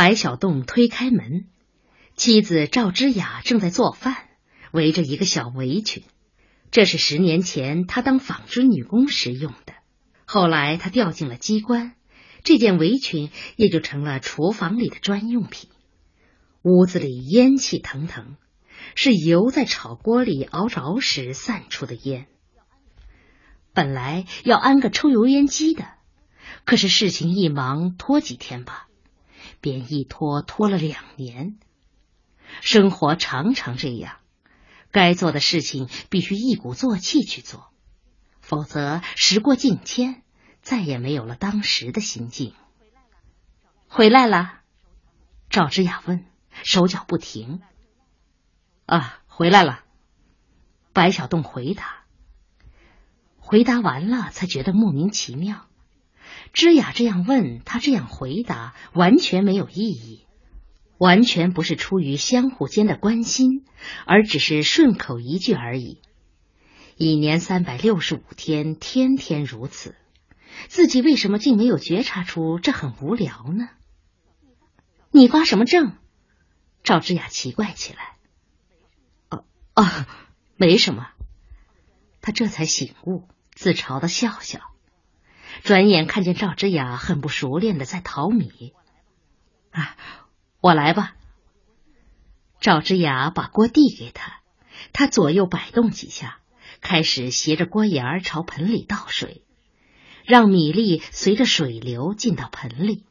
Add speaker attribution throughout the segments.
Speaker 1: 白小洞推开门，妻子赵之雅正在做饭，围着一个小围裙。这是十年前她当纺织女工时用的，后来她调进了机关，这件围裙也就成了厨房里的专用品。屋子里烟气腾腾，是油在炒锅里熬着时散出的烟。本来要安个抽油烟机的，可是事情一忙，拖几天吧。便一拖拖了两年，生活常常这样，该做的事情必须一鼓作气去做，否则时过境迁，再也没有了当时的心境。回来了，赵之雅问，手脚不停。啊，回来了。白小洞回答。回答完了，才觉得莫名其妙。芝雅这样问他，这样回答，完全没有意义，完全不是出于相互间的关心，而只是顺口一句而已。一年三百六十五天，天天如此，自己为什么竟没有觉察出这很无聊呢？你发什么证？赵之雅奇怪起来。哦哦，没什么。他这才醒悟，自嘲的笑笑。转眼看见赵之雅很不熟练的在淘米，啊，我来吧。赵之雅把锅递给他，他左右摆动几下，开始斜着锅沿儿朝盆里倒水，让米粒随着水流进到盆里。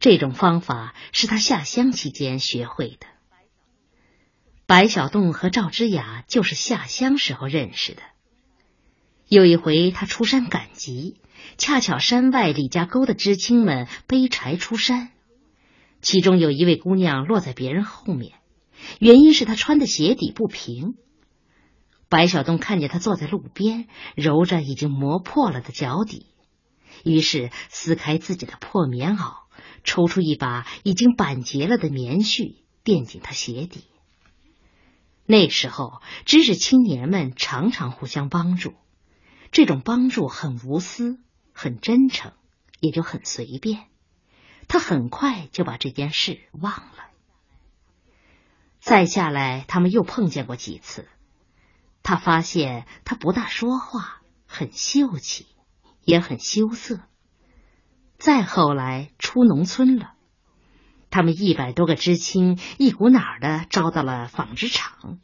Speaker 1: 这种方法是他下乡期间学会的。白小栋和赵之雅就是下乡时候认识的。有一回，他出山赶集，恰巧山外李家沟的知青们背柴出山，其中有一位姑娘落在别人后面，原因是她穿的鞋底不平。白小东看见她坐在路边，揉着已经磨破了的脚底，于是撕开自己的破棉袄，抽出一把已经板结了的棉絮，垫进她鞋底。那时候，知识青年们常常互相帮助。这种帮助很无私，很真诚，也就很随便。他很快就把这件事忘了。再下来，他们又碰见过几次。他发现他不大说话，很秀气，也很羞涩。再后来出农村了，他们一百多个知青一股脑的招到了纺织厂。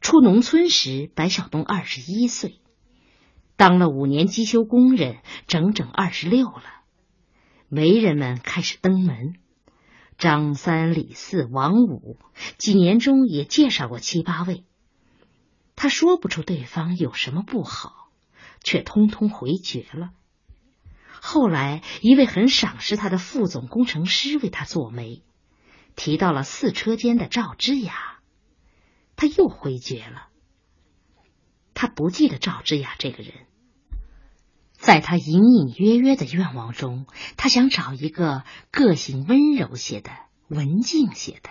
Speaker 1: 出农村时，白小东二十一岁。当了五年机修工人，整整二十六了。媒人们开始登门，张三、李四、王五，几年中也介绍过七八位。他说不出对方有什么不好，却通通回绝了。后来，一位很赏识他的副总工程师为他做媒，提到了四车间的赵之雅，他又回绝了。他不记得赵之雅这个人，在他隐隐约约的愿望中，他想找一个个性温柔些的、文静些的。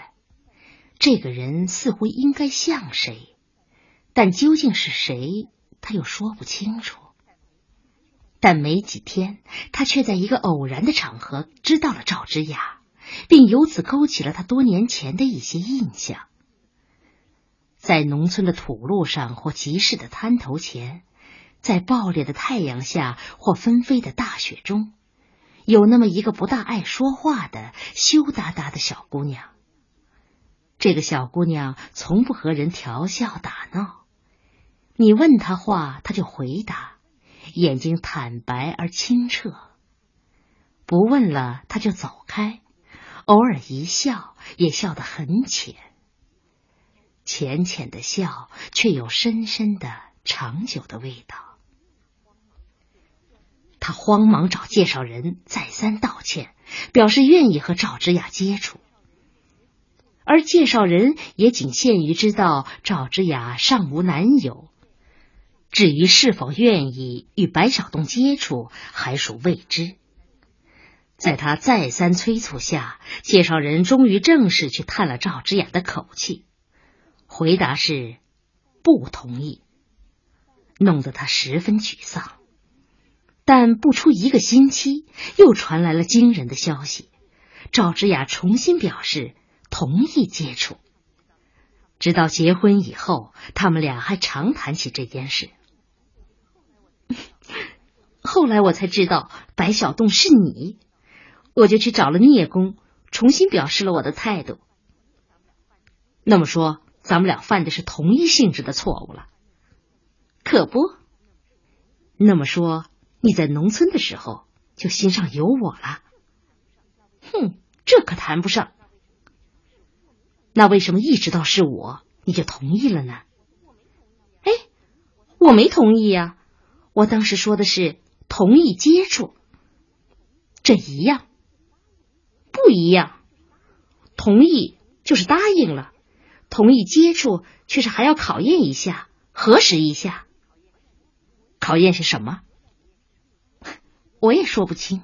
Speaker 1: 这个人似乎应该像谁，但究竟是谁，他又说不清楚。但没几天，他却在一个偶然的场合知道了赵之雅，并由此勾起了他多年前的一些印象。在农村的土路上，或集市的摊头前，在暴烈的太阳下，或纷飞的大雪中，有那么一个不大爱说话的羞答答的小姑娘。这个小姑娘从不和人调笑打闹，你问她话，她就回答，眼睛坦白而清澈；不问了，她就走开，偶尔一笑，也笑得很浅。浅浅的笑，却有深深的、长久的味道。他慌忙找介绍人，再三道歉，表示愿意和赵之雅接触。而介绍人也仅限于知道赵之雅尚无男友，至于是否愿意与白小东接触，还属未知。在他再三催促下，介绍人终于正式去探了赵之雅的口气。回答是不同意，弄得他十分沮丧。但不出一个星期，又传来了惊人的消息：赵之雅重新表示同意接触。直到结婚以后，他们俩还常谈起这件事。后来我才知道白小洞是你，我就去找了聂公，重新表示了我的态度。那么说，咱们俩犯的是同一性质的错误了，可不？那么说，你在农村的时候就心上有我了？哼，这可谈不上。那为什么一直到是我你就同意了呢？哎，我没同意呀，我当时说的是同意接触，这一样？不一样。同意就是答应了，同意接触却是还要考验一下，核实一下。考验是什么？我也说不清。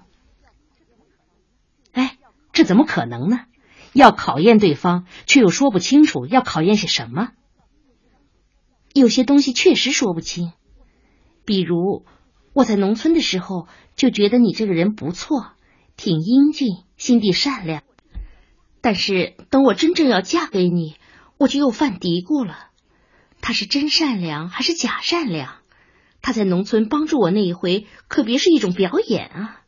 Speaker 1: 哎，这怎么可能呢？要考验对方，却又说不清楚要考验些什么。有些东西确实说不清，比如我在农村的时候就觉得你这个人不错，挺英俊，心地善良。但是等我真正要嫁给你，我就又犯嘀咕了：他是真善良还是假善良？他在农村帮助我那一回，可别是一种表演啊！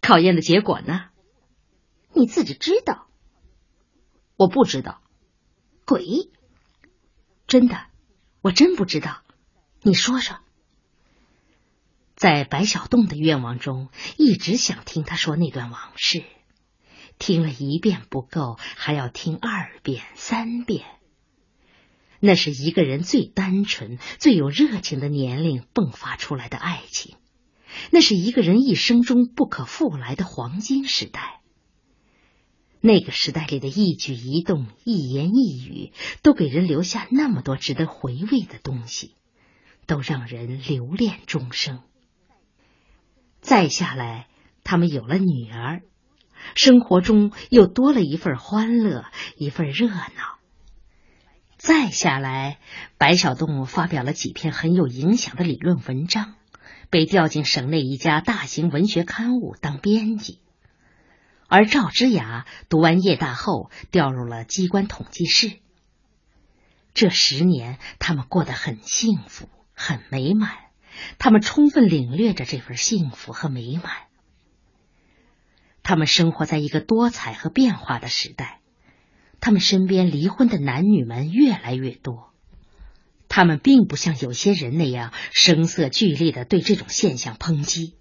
Speaker 1: 考验的结果呢？你自己知道，我不知道。鬼，真的，我真不知道。你说说，在白小洞的愿望中，一直想听他说那段往事，听了一遍不够，还要听二遍、三遍。那是一个人最单纯、最有热情的年龄迸发出来的爱情，那是一个人一生中不可复来的黄金时代。那个时代里的一举一动、一言一语，都给人留下那么多值得回味的东西，都让人留恋终生。再下来，他们有了女儿，生活中又多了一份欢乐，一份热闹。再下来，白小洞发表了几篇很有影响的理论文章，被调进省内一家大型文学刊物当编辑。而赵之雅读完夜大后，调入了机关统计室。这十年，他们过得很幸福，很美满。他们充分领略着这份幸福和美满。他们生活在一个多彩和变化的时代，他们身边离婚的男女们越来越多。他们并不像有些人那样声色俱厉的对这种现象抨击。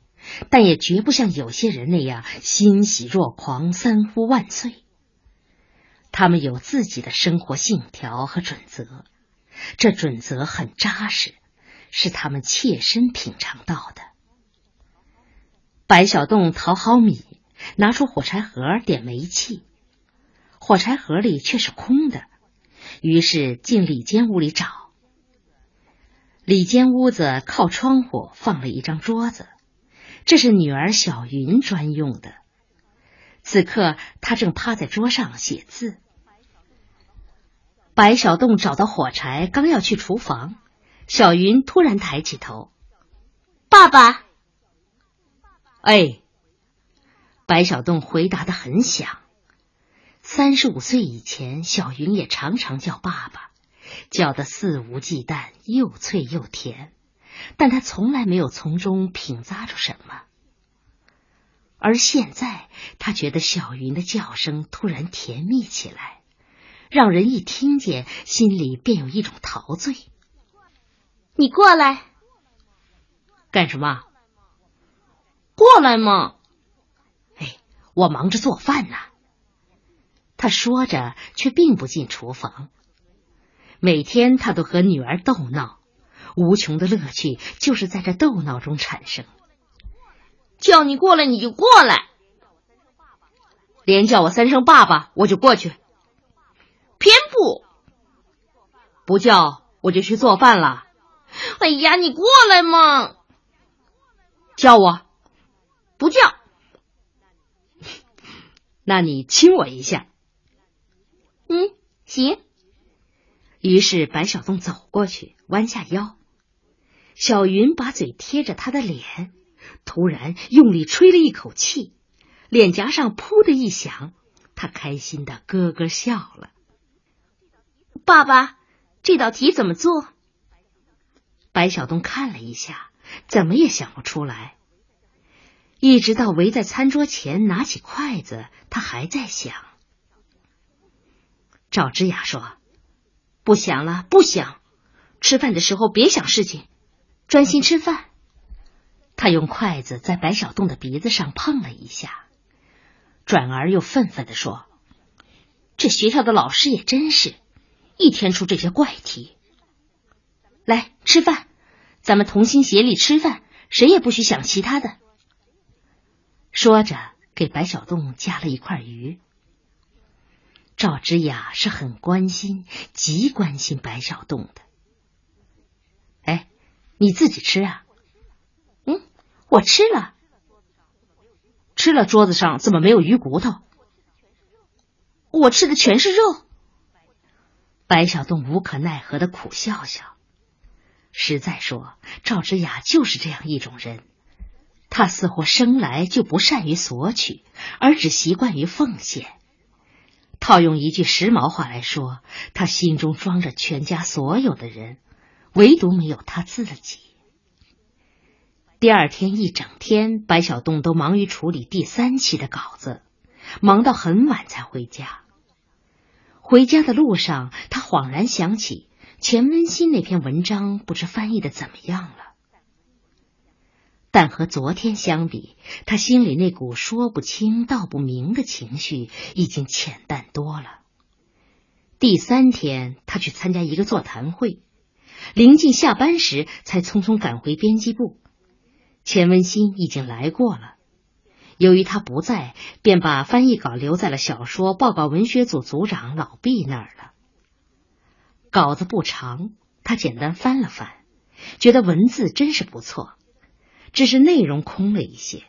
Speaker 1: 但也绝不像有些人那样欣喜若狂、三呼万岁。他们有自己的生活信条和准则，这准则很扎实，是他们切身品尝到的。白小洞讨好米，拿出火柴盒点煤气，火柴盒里却是空的，于是进里间屋里找。里间屋子靠窗户放了一张桌子。这是女儿小云专用的。此刻，她正趴在桌上写字。白小洞找到火柴，刚要去厨房，小云突然抬起头：“
Speaker 2: 爸爸。”
Speaker 1: 哎，白小洞回答的很响。三十五岁以前，小云也常常叫爸爸，叫的肆无忌惮，又脆又甜。但他从来没有从中品咂出什么，而现在他觉得小云的叫声突然甜蜜起来，让人一听见心里便有一种陶醉。
Speaker 2: 你过来，
Speaker 1: 干什么？
Speaker 2: 过来嘛！
Speaker 1: 我忙着做饭呢。他说着，却并不进厨房。每天他都和女儿逗闹。无穷的乐趣就是在这逗闹中产生。
Speaker 2: 叫你过来你就过来，
Speaker 1: 连叫我三声爸爸我就过去。
Speaker 2: 偏不，
Speaker 1: 不叫我就去做饭了。
Speaker 2: 哎呀，你过来嘛！
Speaker 1: 叫我，
Speaker 2: 不叫。
Speaker 1: 那你亲我一下。
Speaker 2: 嗯，行。
Speaker 1: 于是白小洞走过去，弯下腰。小云把嘴贴着他的脸，突然用力吹了一口气，脸颊上噗的一响，他开心的咯咯笑了。
Speaker 2: 爸爸，这道题怎么做？
Speaker 1: 白小东看了一下，怎么也想不出来。一直到围在餐桌前拿起筷子，他还在想。赵之雅说：“不想了，不想。吃饭的时候别想事情，专心吃饭。”他用筷子在白小洞的鼻子上碰了一下，转而又愤愤地说：“这学校的老师也真是，一天出这些怪题。来吃饭，咱们同心协力吃饭，谁也不许想其他的。”说着，给白小洞夹了一块鱼。赵之雅是很关心，极关心白小洞的。哎，你自己吃啊？
Speaker 2: 嗯，我吃了。
Speaker 1: 吃了，桌子上怎么没有鱼骨头？
Speaker 2: 我吃的全是肉。
Speaker 1: 白小洞无可奈何的苦笑笑。实在说，赵之雅就是这样一种人，他似乎生来就不善于索取，而只习惯于奉献。套用一句时髦话来说，他心中装着全家所有的人，唯独没有他自己。第二天一整天，白小洞都忙于处理第三期的稿子，忙到很晚才回家。回家的路上，他恍然想起钱温馨那篇文章，不知翻译的怎么样了。但和昨天相比，他心里那股说不清道不明的情绪已经浅淡多了。第三天，他去参加一个座谈会，临近下班时才匆匆赶回编辑部。钱文新已经来过了，由于他不在，便把翻译稿留在了小说报告文学组组长老毕那儿了。稿子不长，他简单翻了翻，觉得文字真是不错。只是内容空了一些，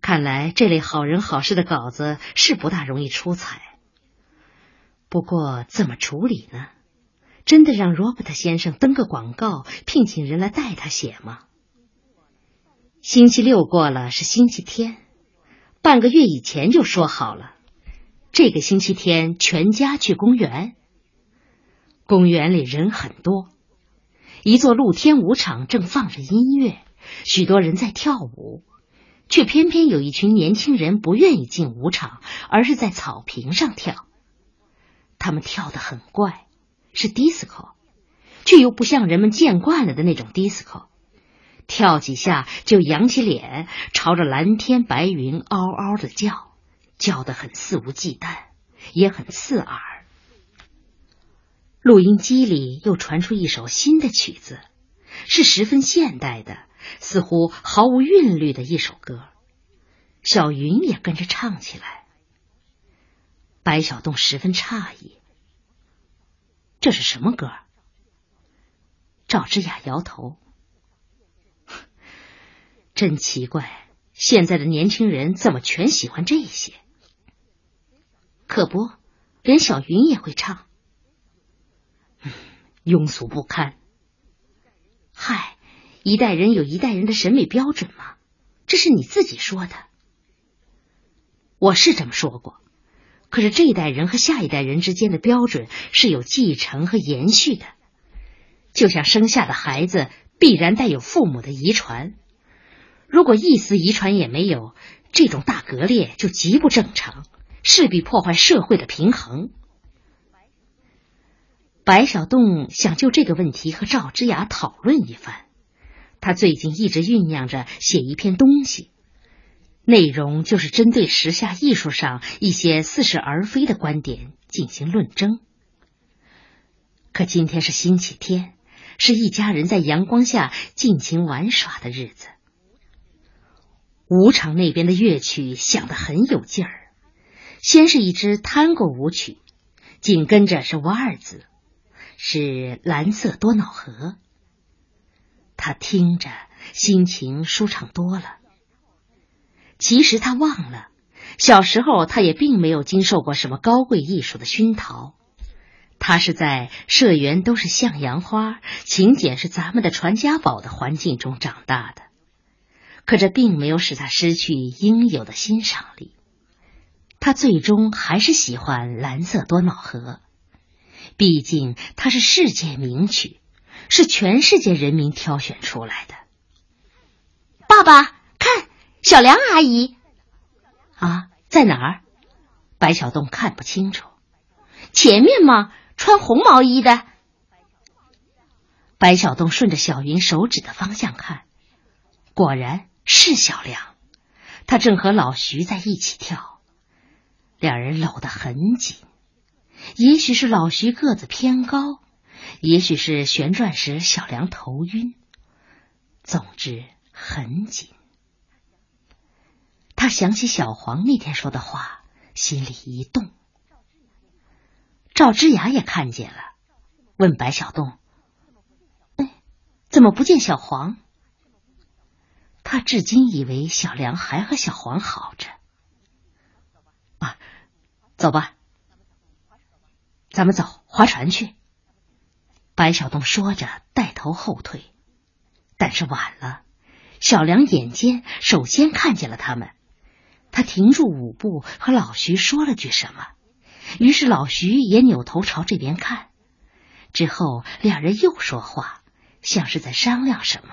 Speaker 1: 看来这类好人好事的稿子是不大容易出彩。不过怎么处理呢？真的让罗伯特先生登个广告，聘请人来代他写吗？星期六过了是星期天，半个月以前就说好了，这个星期天全家去公园。公园里人很多，一座露天舞场正放着音乐。许多人在跳舞，却偏偏有一群年轻人不愿意进舞场，而是在草坪上跳。他们跳得很怪，是 disco，却又不像人们见惯了的那种 disco。跳几下就扬起脸，朝着蓝天白云嗷嗷的叫，叫得很肆无忌惮，也很刺耳。录音机里又传出一首新的曲子，是十分现代的。似乎毫无韵律的一首歌，小云也跟着唱起来。白小栋十分诧异，这是什么歌？赵之雅摇头，真奇怪，现在的年轻人怎么全喜欢这些？可不，连小云也会唱，庸俗不堪。嗨。一代人有一代人的审美标准吗？这是你自己说的。我是这么说过，可是这一代人和下一代人之间的标准是有继承和延续的，就像生下的孩子必然带有父母的遗传，如果一丝遗传也没有，这种大割裂就极不正常，势必破坏社会的平衡。白小栋想就这个问题和赵之雅讨论一番。他最近一直酝酿着写一篇东西，内容就是针对时下艺术上一些似是而非的观点进行论争。可今天是星期天，是一家人在阳光下尽情玩耍的日子。舞场那边的乐曲响得很有劲儿，先是一支探戈舞曲，紧跟着是瓦尔兹，是蓝色多瑙河。他听着，心情舒畅多了。其实他忘了，小时候他也并没有经受过什么高贵艺术的熏陶。他是在社员都是向阳花，勤俭是咱们的传家宝的环境中长大的。可这并没有使他失去应有的欣赏力。他最终还是喜欢蓝色多瑙河，毕竟它是世界名曲，是全世界人民挑选出来的。
Speaker 2: 爸爸，看，小梁阿姨
Speaker 1: 啊，在哪儿？白小洞看不清楚。
Speaker 2: 前面吗？穿红毛衣的。
Speaker 1: 白小洞顺着小云手指的方向看，果然是小梁，他正和老徐在一起跳。两人搂得很紧，也许是老徐个子偏高，也许是旋转时小梁头晕，总之很紧。他想起小黄那天说的话，心里一动。赵之雅也看见了，问白小洞：“哎，怎么不见小黄？”他至今以为小梁还和小黄好着。啊走吧，咱们走划船去。白小东说着，带头后退，但是晚了。小梁眼尖，首先看见了他们。他停住舞步，和老徐说了句什么，于是老徐也扭头朝这边看。之后，两人又说话，像是在商量什么。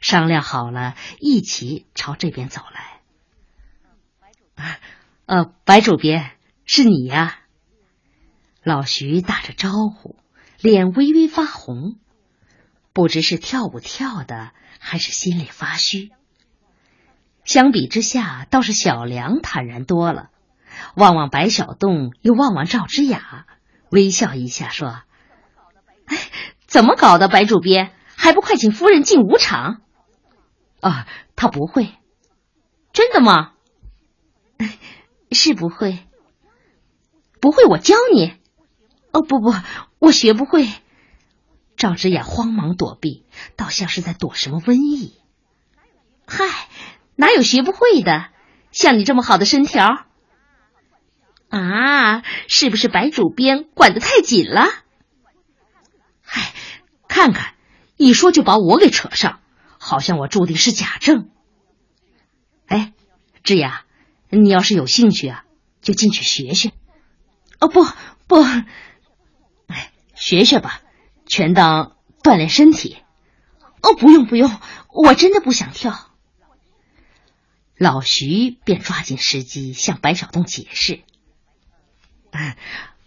Speaker 1: 商量好了，一起朝这边走来。呃，白主编。是你呀，老徐打着招呼，脸微微发红，不知是跳舞跳的，还是心里发虚。相比之下，倒是小梁坦然多了，望望白小洞，又望望赵之雅，微笑一下说：“
Speaker 2: 哎，怎么搞的，白主编，还不快请夫人进舞场？”
Speaker 1: 啊，他不会，
Speaker 2: 真的吗？
Speaker 1: 是不会。
Speaker 2: 不会，我教你。哦，不不，我学不会。
Speaker 1: 赵之雅慌忙躲避，倒像是在躲什么瘟疫。
Speaker 2: 嗨，哪有学不会的？像你这么好的身条啊，是不是白主编管得太紧了？
Speaker 1: 嗨，看看，一说就把我给扯上，好像我注定是假证。哎，之雅，你要是有兴趣啊，就进去学学。
Speaker 2: 哦不不，
Speaker 1: 学学吧，全当锻炼身体。
Speaker 2: 哦，不用不用，我真的不想跳。
Speaker 1: 老徐便抓紧时机向白小东解释：“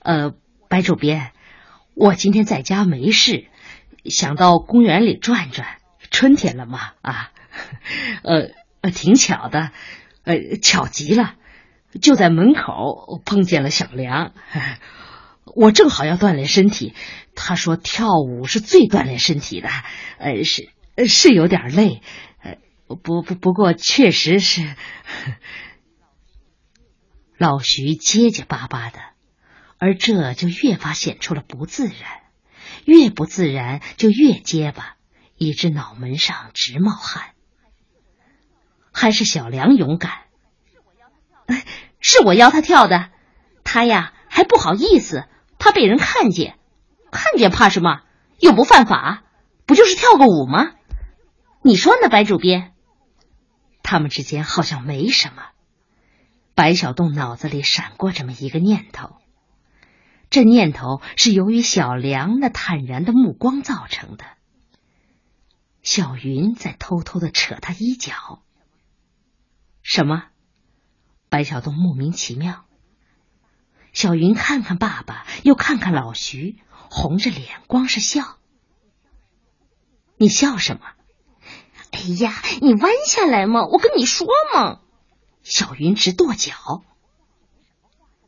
Speaker 1: 呃，白主编，我今天在家没事，想到公园里转转。春天了嘛，啊，呃，挺巧的，呃，巧极了。”就在门口碰见了小梁，我正好要锻炼身体。他说跳舞是最锻炼身体的，呃，是是有点累，呃，不不不过确实是。老徐结结巴巴的，而这就越发显出了不自然，越不自然就越结巴，以致脑门上直冒汗。还是小梁勇敢。
Speaker 2: 是我邀他跳的，他呀还不好意思，他被人看见，看见怕什么？又不犯法，不就是跳个舞吗？你说呢，白主编？
Speaker 1: 他们之间好像没什么。白小洞脑子里闪过这么一个念头，这念头是由于小梁那坦然的目光造成的。小云在偷偷的扯他衣角。什么？白小洞莫名其妙，小云看看爸爸，又看看老徐，红着脸，光是笑。你笑什么？
Speaker 2: 哎呀，你弯下来嘛！我跟你说嘛。
Speaker 1: 小云直跺脚。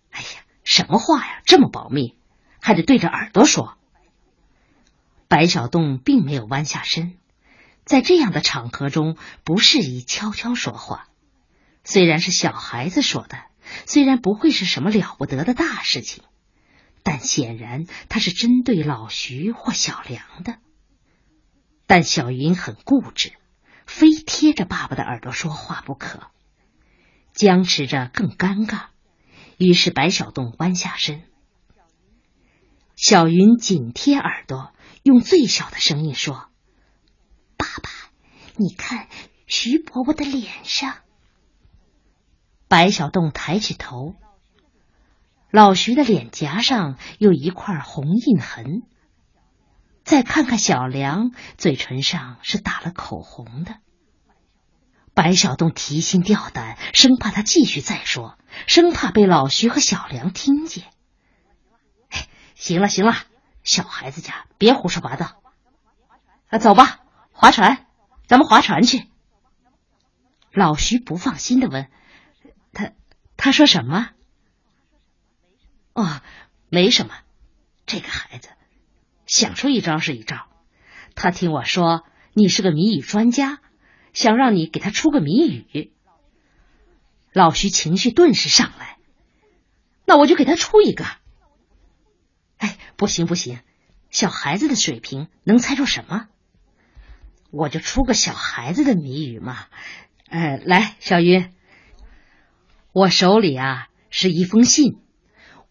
Speaker 1: 哎呀，什么话呀？这么保密，还得对着耳朵说。白小洞并没有弯下身，在这样的场合中不适宜悄悄说话。虽然是小孩子说的，虽然不会是什么了不得的大事情，但显然他是针对老徐或小梁的。但小云很固执，非贴着爸爸的耳朵说话不可，僵持着更尴尬。于是白小洞弯下身，小云紧贴耳朵，用最小的声音说：“爸爸，你看。”
Speaker 2: 徐伯伯的脸上。白小洞抬起头，老徐的脸颊上有一块红印痕。再看看小梁，嘴唇上是打了口红的。白小洞提心吊胆，生怕他继续再说，生怕被老徐和小梁听见。行了行了，小孩子家别胡说八道。啊，走吧，划船，咱们划船去。老徐不放心的问。他说什么？哦，没什么。这个孩子想出一招是一招。他听我说你是个谜语专家，想让你给他出个谜语。老徐情绪顿时上来，那我就给他出一个。哎，不行不行，小孩子的水平能猜出什么？我就出个小孩子的谜语嘛。呃，来，小云。我手里啊是一封信，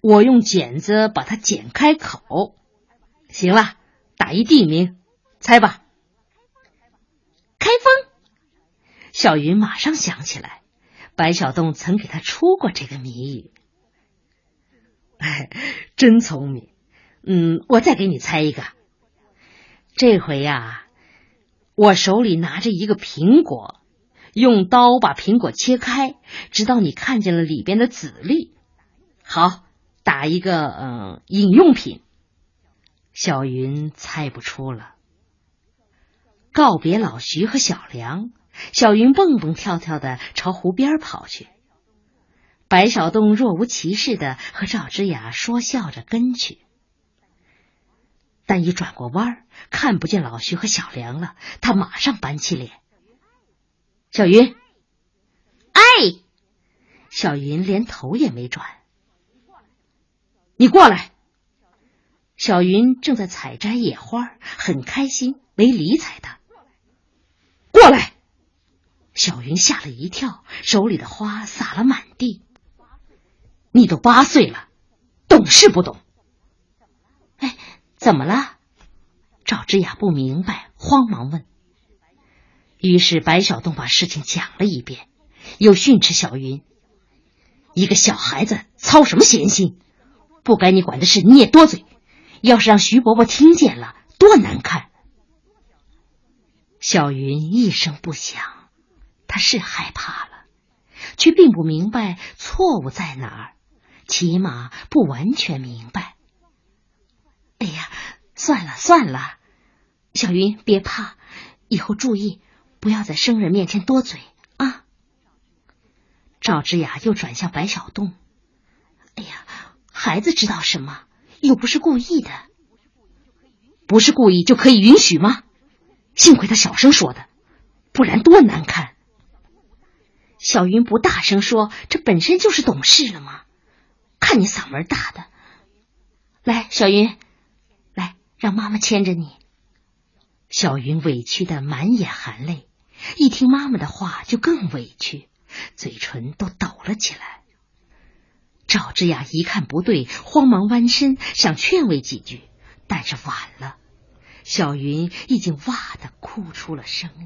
Speaker 2: 我用剪子把它剪开口。行了，打一地名，猜吧。开封。小云马上想起来，白小洞曾给他出过这个谜语。哎，真聪明。嗯，我再给你猜一个。这回呀，我手里拿着一个苹果。用刀把苹果切开，直到你看见了里边的籽粒。好，打一个嗯，饮用品。小云猜不出了。告别老徐和小梁，小云蹦蹦跳跳的朝湖边跑去。白小洞若无其事的和赵之雅说笑着跟去，但一转过弯看不见老徐和小梁了，他马上板起脸。小云，
Speaker 1: 哎，
Speaker 2: 小云连头也没转。你过来。小云正在采摘野花，很开心，没理睬他。过来。小云吓了一跳，手里的花洒了满地。你都八岁了，懂事不懂？哎，怎么了？赵之雅不明白，慌忙问。于是白小洞把事情讲了一遍，又训斥小云：“一个小孩子操什么闲心？不该你管的事你也多嘴，要是让徐伯伯听见了，多难看。”小云一声不响，他是害怕了，却并不明白错误在哪儿，起码不完全明白。哎呀，算了算了，小云别怕，以后注意。不要在生人面前多嘴啊！赵之雅又转向白小栋：“哎呀，孩子知道什么？又不是故意的，不是故意就可以允许吗？幸亏他小声说的，不然多难看。”小云不大声说，这本身就是懂事了吗？看你嗓门大的，来，小云，来，让妈妈牵着你。小云委屈的满眼含泪，一听妈妈的话就更委屈，嘴唇都抖了起来。赵之雅一看不对，慌忙弯身想劝慰几句，但是晚了，小云已经哇的哭出了声音。